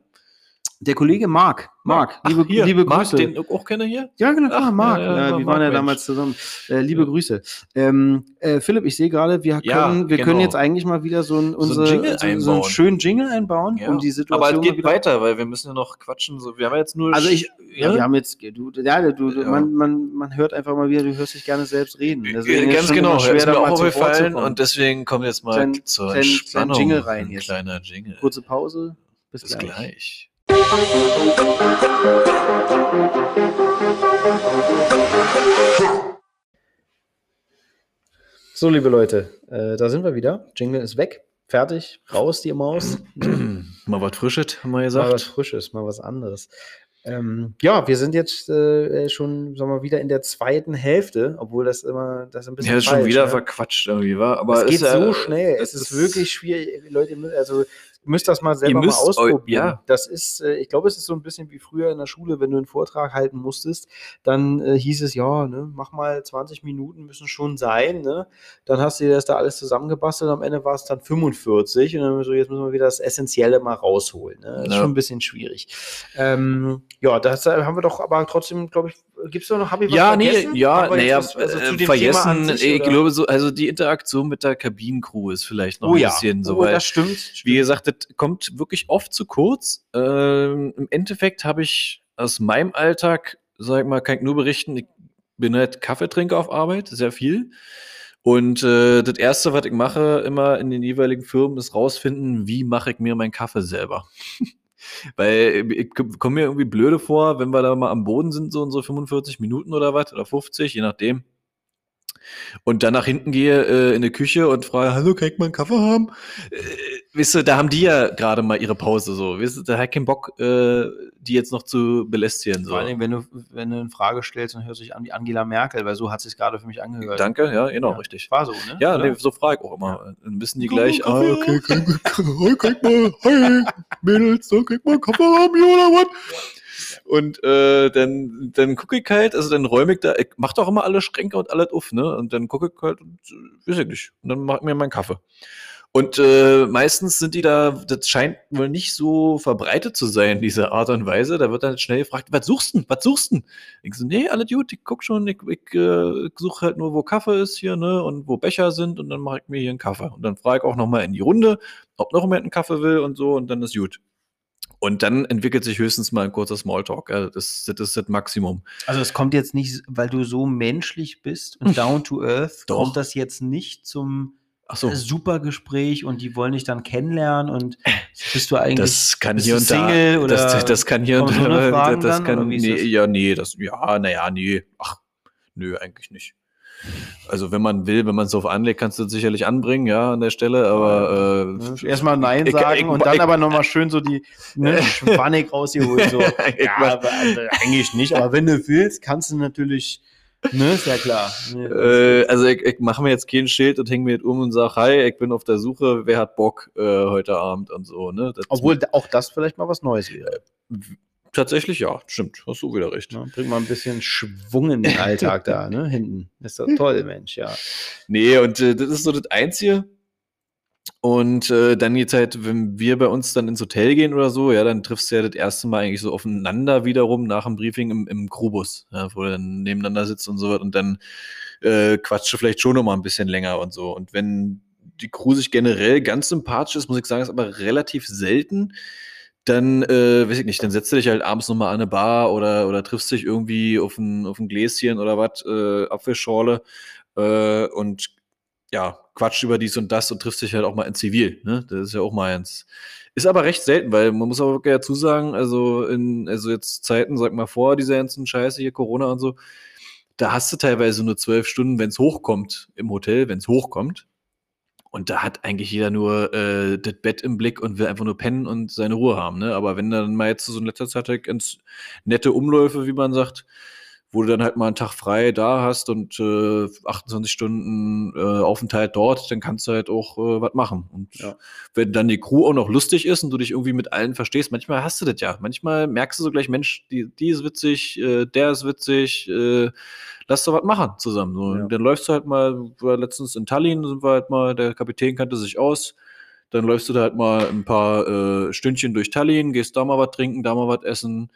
Der Kollege Marc, Marc, liebe, hier, liebe Marc, Grüße. den auch kenne hier? Ja, genau, Ach, Marc. Ja, ja, ja, wir waren ja damals zusammen. Äh, liebe ja. Grüße. Ähm, äh, Philipp, ich sehe gerade, wir, können, wir genau. können jetzt eigentlich mal wieder so, ein, unsere, so, ein so, einen schönen Jingle einbauen, um die Situation. Aber es geht weiter, weil wir müssen ja noch quatschen. So, wir haben jetzt nur. Also ich, ja, wir haben jetzt, du, ja, du, Man, man, man hört einfach mal wieder, du hörst dich gerne selbst reden. Deswegen Ganz genau, schwer, ist mir auch aufgefallen und deswegen kommt jetzt mal zur klein, Entspannung. Klein Jingle rein jetzt. Kleiner Jingle. Kurze Pause. Bis, Bis gleich. gleich. So, liebe Leute, äh, da sind wir wieder. Jingle ist weg. Fertig. Raus, die Maus. mal was Frisches, haben wir gesagt. Mal was Frisches, mal was anderes. Ähm, ja, wir sind jetzt äh, schon, sagen wir, wieder in der zweiten Hälfte, obwohl das immer das ein bisschen. Ja, ist schon wieder ne? verquatscht irgendwie, war. Aber es geht so schnell. Es ist, ist wirklich schwierig, Leute. Also müsst das mal selber mal ausprobieren. ja. Das ist, äh, ich glaube, es ist so ein bisschen wie früher in der Schule, wenn du einen Vortrag halten musstest, dann äh, hieß es, ja, ne, mach mal 20 Minuten müssen schon sein, ne? Dann hast du dir das da alles zusammengebastelt, am Ende war es dann 45 und dann so, jetzt müssen wir wieder das Essentielle mal rausholen. Ne? Das ist Ja. schon ein bisschen schwierig. Ähm, ja, das äh, haben wir doch aber trotzdem, glaube ich, gibt es da noch, habe ich was Ja, nee, vergessen? ja, Haben wir naja, also äh, vergessen, sich, ich oder? glaube so, also die Interaktion mit der Kabinencrew ist vielleicht noch oh ein ja, bisschen so, oh, weil, das stimmt. wie gesagt, das kommt wirklich oft zu kurz. Ähm, Im Endeffekt habe ich aus meinem Alltag, sag ich mal, kann ich nur berichten, ich bin halt Kaffeetrinker auf Arbeit, sehr viel. Und äh, das Erste, was ich mache, immer in den jeweiligen Firmen, ist rausfinden, wie mache ich mir meinen Kaffee selber. Weil ich komme mir irgendwie blöde vor, wenn wir da mal am Boden sind, so in so 45 Minuten oder was, oder 50, je nachdem. Und dann nach hinten gehe äh, in die Küche und frage, hallo, kann ich mal einen Kaffee haben? Äh, wisst ihr, da haben die ja gerade mal ihre Pause so. Wisst ihr, da hat ich keinen Bock, äh, die jetzt noch zu belästigen. So. Vor allem, wenn du, wenn du eine Frage stellst und hörst dich an wie Angela Merkel, weil so hat es sich gerade für mich angehört. Danke, ja, genau, Ja. richtig. War so, ne? Ja, nee, so frage ich auch immer. Dann wissen die gleich, ah, okay, kann, kann, kann ich mal, hi, Mädels, kann ich mal einen Kaffee haben oder was? Und äh, dann, dann gucke ich halt, also dann räume ich da, ich mach doch immer alle Schränke und alles auf, ne? Und dann gucke ich halt, und, äh, weiß ich nicht. Und dann mach ich mir meinen Kaffee. Und äh, meistens sind die da, das scheint wohl nicht so verbreitet zu sein, diese Art und Weise. Da wird dann schnell gefragt, was suchst du? Was suchst du? Ich so, nee, alles gut, ich guck schon, ich, ich, äh, ich suche halt nur, wo Kaffee ist hier, ne, und wo Becher sind und dann mache ich mir hier einen Kaffee. Und dann frage ich auch nochmal in die Runde, ob noch jemand einen Kaffee will und so und dann ist gut. Und dann entwickelt sich höchstens mal ein kurzer Smalltalk. Ja, das, das ist das Maximum. Also es kommt jetzt nicht, weil du so menschlich bist und down to earth, Doch. kommt das jetzt nicht zum so. super Gespräch und die wollen dich dann kennenlernen und bist du eigentlich Das kann hier und da. Single oder das, das kann hier und da. Das kann, nee, ja, nee, das, ja, naja, nee. Ach, nö, eigentlich nicht. Also, wenn man will, wenn man es drauf anlegt, kannst du es sicherlich anbringen, ja, an der Stelle, aber. Äh, Erstmal Nein ich- sagen ich- und dann ich- aber nochmal schön so die ne, Schwannig rausgeholt. So. Ich ja, aber, also, eigentlich nicht, aber wenn du willst, kannst du natürlich, ne, ist ja klar. Ne, Äh, also ich, ich mache mir jetzt kein Schild und hänge mir jetzt um und sage, hi, ich bin auf der Suche, wer hat Bock äh, heute Abend und so. Ne? Das Obwohl auch das vielleicht mal was Neues wäre. Tatsächlich ja, stimmt, hast du wieder recht. Ne? Bringt mal ein bisschen Schwung in den Alltag da, ne? Hinten. Ist doch toll, Mensch, ja. Nee, und äh, das ist so das Einzige. Und äh, dann jetzt halt, wenn wir bei uns dann ins Hotel gehen oder so, ja, dann triffst du ja das erste Mal eigentlich so aufeinander wiederum nach dem Briefing im, im Crewbus, ja, wo du dann nebeneinander sitzt und so was und dann äh, quatscht du vielleicht schon noch mal ein bisschen länger und so. Und wenn die Crew sich generell ganz sympathisch ist, muss ich sagen, ist aber relativ selten, dann, äh, weiß ich nicht, dann setzt du dich halt abends nochmal an eine Bar oder, oder triffst dich irgendwie auf ein, auf ein Gläschen oder was, äh, Apfelschorle äh, und ja, quatscht über dies und das und trifft sich halt auch mal in Zivil. Ne? Das ist ja auch mal eins. Ist aber recht selten, weil man muss aber dazu sagen, also in, also jetzt Zeiten, sag mal vor dieser ganzen Scheiße hier, Corona und so, da hast du teilweise nur zwölf Stunden, wenn es hochkommt im Hotel, wenn es hochkommt. Und da hat eigentlich jeder nur äh, das Bett im Blick und will einfach nur pennen und seine Ruhe haben. Ne? Aber wenn dann mal jetzt so in letzter Zeit ganz nette Umläufe, wie man sagt, wo du dann halt mal einen Tag frei da hast und äh, 28 Stunden äh, Aufenthalt dort, dann kannst du halt auch äh, was machen. Und Ja. wenn dann die Crew auch noch lustig ist und du dich irgendwie mit allen verstehst, manchmal hast du das ja. Manchmal merkst du so gleich, Mensch, die, die ist witzig, äh, der ist witzig, äh, lass doch was machen zusammen. So. Ja. Dann läufst du halt mal, war letztens in Tallinn, sind wir halt mal, der Kapitän kannte sich aus. Dann läufst du da halt mal ein paar äh, Stündchen durch Tallinn, gehst da mal was trinken, da mal was essen.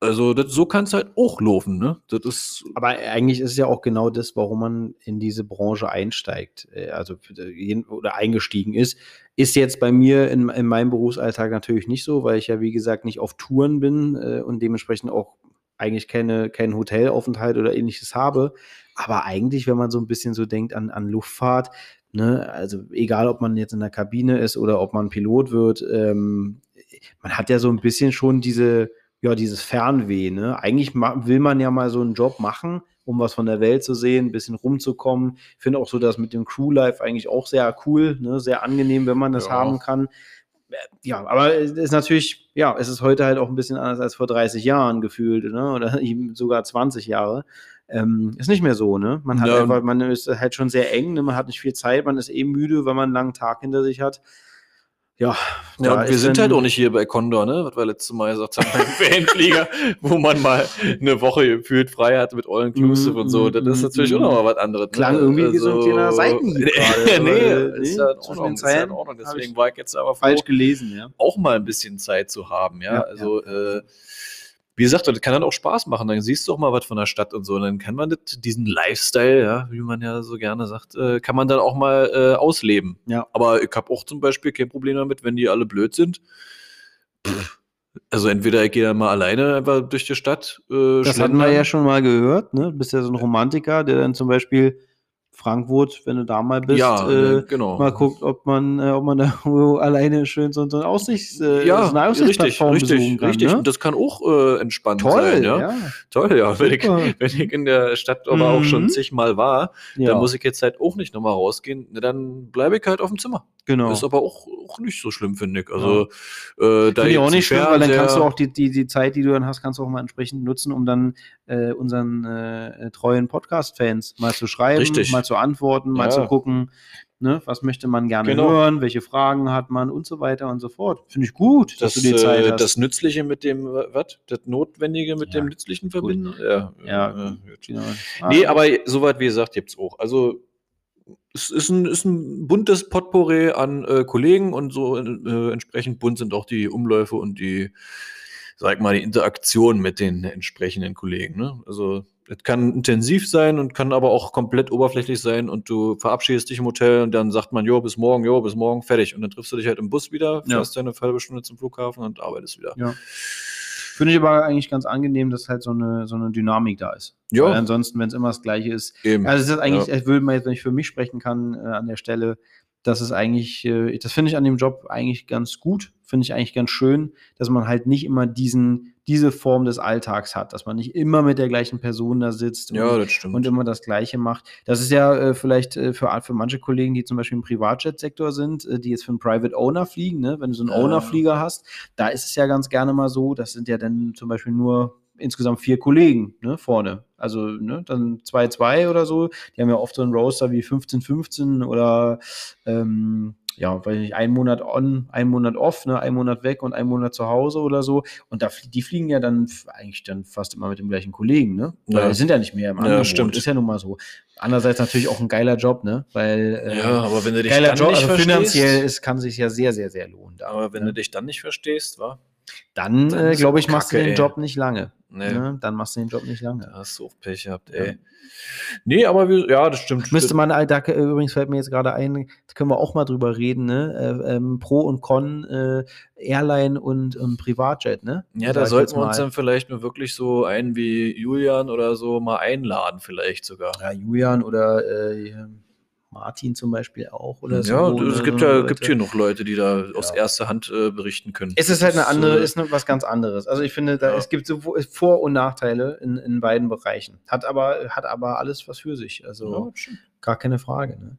Also das, so kann es halt auch laufen, ne? Das ist Aber eigentlich ist es ja auch genau das, warum man in diese Branche einsteigt, äh, also jeden- oder eingestiegen ist. Ist jetzt bei mir in, in meinem Berufsalltag natürlich nicht so, weil ich ja, wie gesagt, nicht auf Touren bin äh, und dementsprechend auch eigentlich keine, keinen Hotelaufenthalt oder ähnliches habe. Aber eigentlich, wenn man so ein bisschen so denkt an, an Luftfahrt, ne, also egal, ob man jetzt in der Kabine ist oder ob man Pilot wird, ähm, man hat ja so ein bisschen schon diese, ja, dieses Fernweh, ne? Eigentlich will man ja mal so einen Job machen, um was von der Welt zu sehen, ein bisschen rumzukommen. Ich finde auch so das mit dem Crewlife eigentlich auch sehr cool, ne? Sehr angenehm, wenn man das Ja. haben kann. Äh, Ja, aber es ist natürlich, ja, es ist heute halt auch ein bisschen anders als vor 30 Jahren gefühlt, ne? Oder eben sogar 20 Jahre. Ähm, ist nicht mehr so, ne? Man hat Ja. einfach, man ist halt schon sehr eng, ne? man hat nicht viel Zeit, man ist eh müde, weil man einen langen Tag hinter sich hat. Ja, Ja, und wir ist sind halt auch nicht hier bei Condor, ne? Was wir letztes Mal gesagt haben, beim Ferienflieger, wo man mal eine Woche gefühlt frei hat mit All Inclusive Mm, und so. Das ist mm, natürlich mm. auch noch mal was anderes. ne? Klang irgendwie wie so ein kleiner Seitenhieb gerade, nee, aber, ist nee, ja in Ordnung. Ist ja in Ordnung. Deswegen war ich jetzt aber falsch gelesen, ja. auch mal ein bisschen Zeit zu haben, ja. Ja, also, Äh, wie gesagt, das kann dann auch Spaß machen. Dann siehst du auch mal was von der Stadt und so. Und dann kann man das, diesen Lifestyle, ja, wie man ja so gerne sagt, äh, kann man dann auch mal äh, ausleben. Ja. Aber ich habe auch zum Beispiel kein Problem damit, wenn die alle blöd sind. Pff. Also entweder ich gehe dann mal alleine einfach durch die Stadt. Äh, Das hatten wir ja schon mal gehört, ne? Du bist ja so ein Romantiker, der dann zum Beispiel Frankfurt, wenn du da mal bist, ja, äh, äh, genau. mal guckt, ob man, äh, ob man da alleine schön so, so ein Aussichts, äh, ja, so eine richtig, Aussichtsplattform besuchen richtig, kann, richtig. Ne? Und das kann auch äh, entspannt Toll, sein, ja. ja. Toll, ja. Wenn ich, wenn ich in der Stadt aber auch schon Mhm. zigmal war, ja. dann muss ich jetzt halt auch nicht nochmal rausgehen. Ne, Dann bleibe ich halt auf dem Zimmer. genau. Ist aber auch, auch nicht so schlimm, finde ich. Also, äh, da Finde ich auch nicht schlimm, weil dann kannst du auch die, die, die Zeit, die du dann hast, kannst du auch mal entsprechend nutzen, um dann äh, unseren äh, treuen Podcast-Fans mal zu schreiben, Richtig. mal zu antworten, mal Ja. zu gucken, ne, was möchte man gerne Genau. hören, welche Fragen hat man und so weiter und so fort. Finde ich gut, dass Das, du die Zeit äh, hast. das Nützliche mit dem, was? Das Notwendige mit Ja, dem Nützlichen verbinden? Ja. Ja, äh, gut. Genau. Nee, aber soweit wie gesagt, gibt's auch. Also es ist ein, ist ein buntes Potpourri an äh, Kollegen und so äh, entsprechend bunt sind auch die Umläufe und die, sag mal, die Interaktion mit den entsprechenden Kollegen. Ne? Also es kann intensiv sein und kann aber auch komplett oberflächlich sein und du verabschiedest dich im Hotel und dann sagt man, jo, bis morgen, jo, bis morgen, fertig. Und dann triffst du dich halt im Bus wieder, Ja. fährst deine halbe Stunde zum Flughafen und arbeitest wieder. Ja. Finde ich aber eigentlich ganz angenehm, dass halt so eine, so eine Dynamik da ist. Ja. Ansonsten, wenn es immer das Gleiche ist, Eben. Also es ist eigentlich, Ja. ich würde mal jetzt, wenn ich für mich sprechen kann, äh, an der Stelle, das ist eigentlich, äh, das finde ich an dem Job eigentlich ganz gut, finde ich eigentlich ganz schön, dass man halt nicht immer diesen, diese Form des Alltags hat, dass man nicht immer mit der gleichen Person da sitzt ja, und, und immer das Gleiche macht. Das ist ja äh, vielleicht äh, für, für manche Kollegen, die zum Beispiel im Privatjet-Sektor sind, äh, die jetzt für einen Private Owner fliegen, ne? wenn du so einen Ja. Owner-Flieger hast, da ist es ja ganz gerne mal so, das sind ja dann zum Beispiel nur insgesamt vier Kollegen ne, vorne. Also ne, dann 2-2 oder so. Die haben ja oft so einen Roster wie 15-15 oder ähm, ja, weiß nicht, ein Monat on, ein Monat off, ne, ein Monat weg und ein Monat zu Hause oder so. Und da, die fliegen ja dann eigentlich dann fast immer mit dem gleichen Kollegen, ne? Weil Ja. die sind ja nicht mehr im Ja, Angebot. stimmt. Ist ja nun mal so. Andererseits natürlich auch ein geiler Job, ne? Weil äh, ja, aber wenn du dich geiler dann Job, nicht also finanziell ist, kann sich ja sehr, sehr, sehr lohnen. Da, aber wenn ne? du dich dann nicht verstehst, wa? dann, dann äh, glaube ich, machst du Kacke, den ey. Job nicht lange. Nee, Ne? Dann machst du den Job nicht lange. da hast du auch Pech gehabt, Ja. ey. Nee, aber wir, ja, das stimmt. Müsste man, da, übrigens fällt mir jetzt gerade ein, da können wir auch mal drüber reden, ne? Äh, ähm, Pro und Con, äh, Airline und, und Privatjet, ne? ja, da sollten wir uns dann vielleicht nur wirklich so einen wie Julian oder so mal einladen, vielleicht sogar. Ja, Julian oder äh, Martin zum Beispiel auch oder so. ja, es gibt ja Leute. gibt hier noch Leute, die da aus Ja. erster Hand äh, berichten können. Es ist halt eine andere, äh, ist was ganz anderes. Also ich finde, da, Ja. es gibt so Vor- und Nachteile in, in beiden Bereichen. Hat aber, hat aber alles was für sich. Also ja, gar keine Frage. Ne?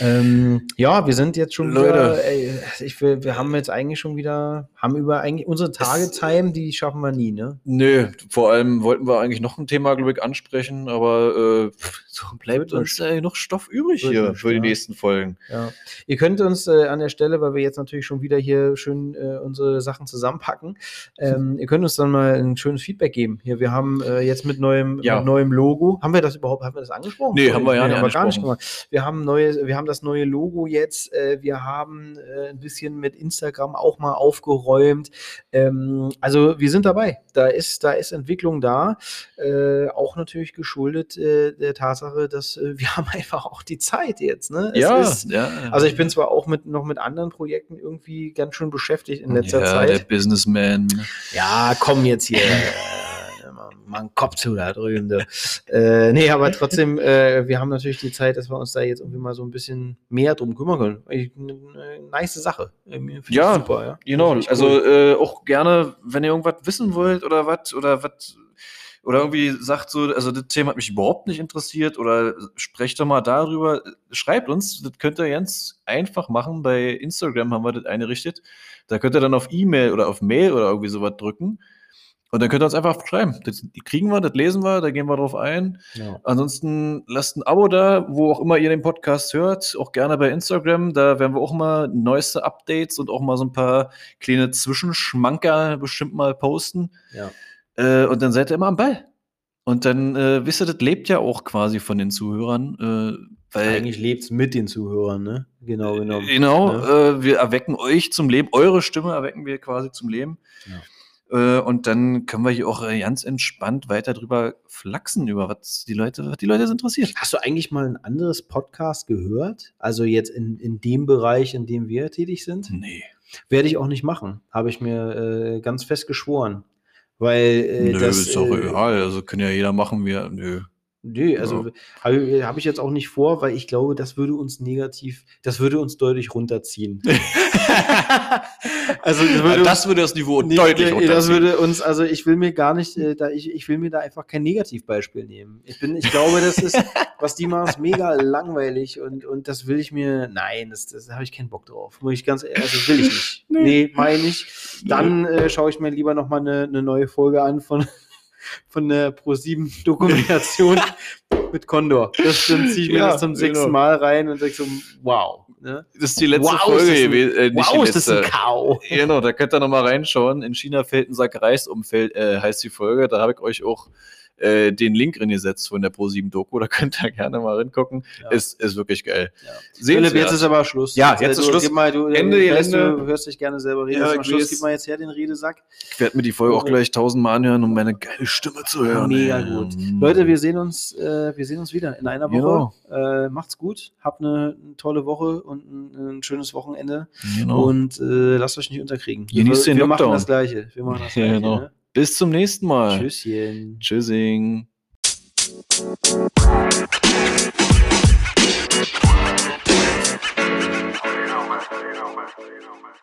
Ähm, ja, wir sind jetzt schon Leute. wieder, ey, ich will, wir haben jetzt eigentlich schon wieder, haben über eigentlich unsere Tage-Time, die schaffen wir nie, ne? Nö, vor allem wollten wir eigentlich noch ein Thema, glaube ich, ansprechen, aber äh, so bleibt uns äh, noch Stoff übrig hier für die nächsten Folgen. Ja. Ihr könnt uns äh, an der Stelle, weil wir jetzt natürlich schon wieder hier schön äh, unsere Sachen zusammenpacken, ähm, ihr könnt uns dann mal ein schönes Feedback geben. Hier, wir haben äh, jetzt mit neuem, Ja. mit neuem Logo. Haben wir das überhaupt, haben wir das angesprochen? Nee, haben wir ja nicht haben wir gar nicht gemacht. Wir haben neue, wir haben das neue Logo jetzt. Äh, wir haben äh, ein bisschen mit Instagram auch mal aufgeräumt. Ähm, also wir sind dabei. Da ist, da ist Entwicklung da. Auch natürlich geschuldet der Tatsache, dass äh, wir haben einfach auch die Zeit jetzt. Ne? Ja, ist, ja. also ich bin zwar auch mit noch mit anderen Projekten irgendwie ganz schön beschäftigt in letzter ja, der Zeit. Businessman. Ja, komm jetzt hier. Mal einen Kopf zu da drüben. Du. Äh, nee, aber trotzdem, äh, wir haben natürlich die Zeit, dass wir uns da jetzt irgendwie mal so ein bisschen mehr drum kümmern können. Eine äh, nice Sache. Ich Ja, super, ja. Genau, ich also cool. äh, auch gerne, wenn ihr irgendwas wissen wollt oder was oder was oder irgendwie sagt so, also das Thema hat mich überhaupt nicht interessiert oder sprecht doch mal darüber, schreibt uns, das könnt ihr ganz einfach machen. Bei Instagram haben wir das eingerichtet. Da könnt ihr dann auf E-Mail oder auf Mail oder irgendwie sowas drücken. Und dann könnt ihr uns einfach schreiben. Das kriegen wir, das lesen wir, da gehen wir drauf ein. Ja. Ansonsten lasst ein Abo da, wo auch immer ihr den Podcast hört. Auch gerne bei Instagram. Da werden wir auch mal neueste Updates und auch mal so ein paar kleine Zwischenschmanker bestimmt mal posten. Ja. Äh, und dann seid ihr immer am Ball. Und dann, äh, wisst ihr, das lebt ja auch quasi von den Zuhörern. Äh, weil Eigentlich lebt es mit den Zuhörern, ne? Genau, genau. Genau, Ne? äh, wir erwecken euch zum Leben, eure Stimme erwecken wir quasi zum Leben. Äh, und dann können wir hier auch ganz entspannt weiter drüber flachsen, über was die Leute, was die Leute interessiert. Hast du eigentlich mal ein anderes Podcast gehört? Also jetzt in, in dem Bereich, in dem wir tätig sind? Nee. Werde ich auch nicht machen. Habe ich mir äh, ganz fest geschworen. Weil äh, Nö, das. ist auch äh, egal. Also kann ja jeder machen, wie er. Nö. Nee, also habe hab ich jetzt auch nicht vor, weil ich glaube, das würde uns negativ, das würde uns deutlich runterziehen. also das würde, das würde das Niveau Nee, deutlich nee, Das runterziehen. würde uns, also ich will mir gar nicht, äh, da ich, ich will mir da einfach kein Negativbeispiel nehmen. Ich bin, ich glaube, das ist, was die machen, ist mega langweilig und, und das will ich mir, nein, das, das habe ich keinen Bock drauf. Muss ich ganz ehrlich, also will ich nicht. Nee. nee, meine ich nicht. Dann äh, schaue ich mir lieber nochmal eine, eine neue Folge an von, von der Pro7-Dokumentation mit Condor. Das, dann ziehe ich mir Ja, das zum sechsten genau. Mal rein und denke so, wow. Ne? Das ist die letzte Wow, Folge ist das ein-. Äh, nicht Wow, ist das ein. Kau. Genau, da könnt ihr nochmal reinschauen. In China fällt ein Sack Reis um, äh, heißt die Folge. Da habe ich euch auch äh, den Link reingesetzt von der Pro7-Doku. Da könnt ihr gerne mal reingucken. Ja. Ist, ist wirklich geil. Ja. Philipp, jetzt ist aber Schluss. Ja, jetzt äh, ist du, Schluss. Gib mal, du, Ende, ich weiß, Gelände. du hörst dich gerne selber reden. Ja, Jetzt Schluss, gib mal jetzt her den Redesack. Ich werde mir die Folge auch gleich tausendmal anhören, um meine geile Stimme zu hören. Mega ey. gut. Mm. Leute, wir sehen uns, äh, wir sehen uns wieder in einer Woche. Genau. Äh, macht's gut, habt eine, eine tolle Woche und ein, ein schönes Wochenende Genau. und äh, lasst euch nicht unterkriegen. Genießt wir, den wir machen Lockdown. das Gleiche. Wir machen das Gleiche. genau. Ne? Bis zum nächsten Mal. Tschüsschen. Tschüssing. you know, man.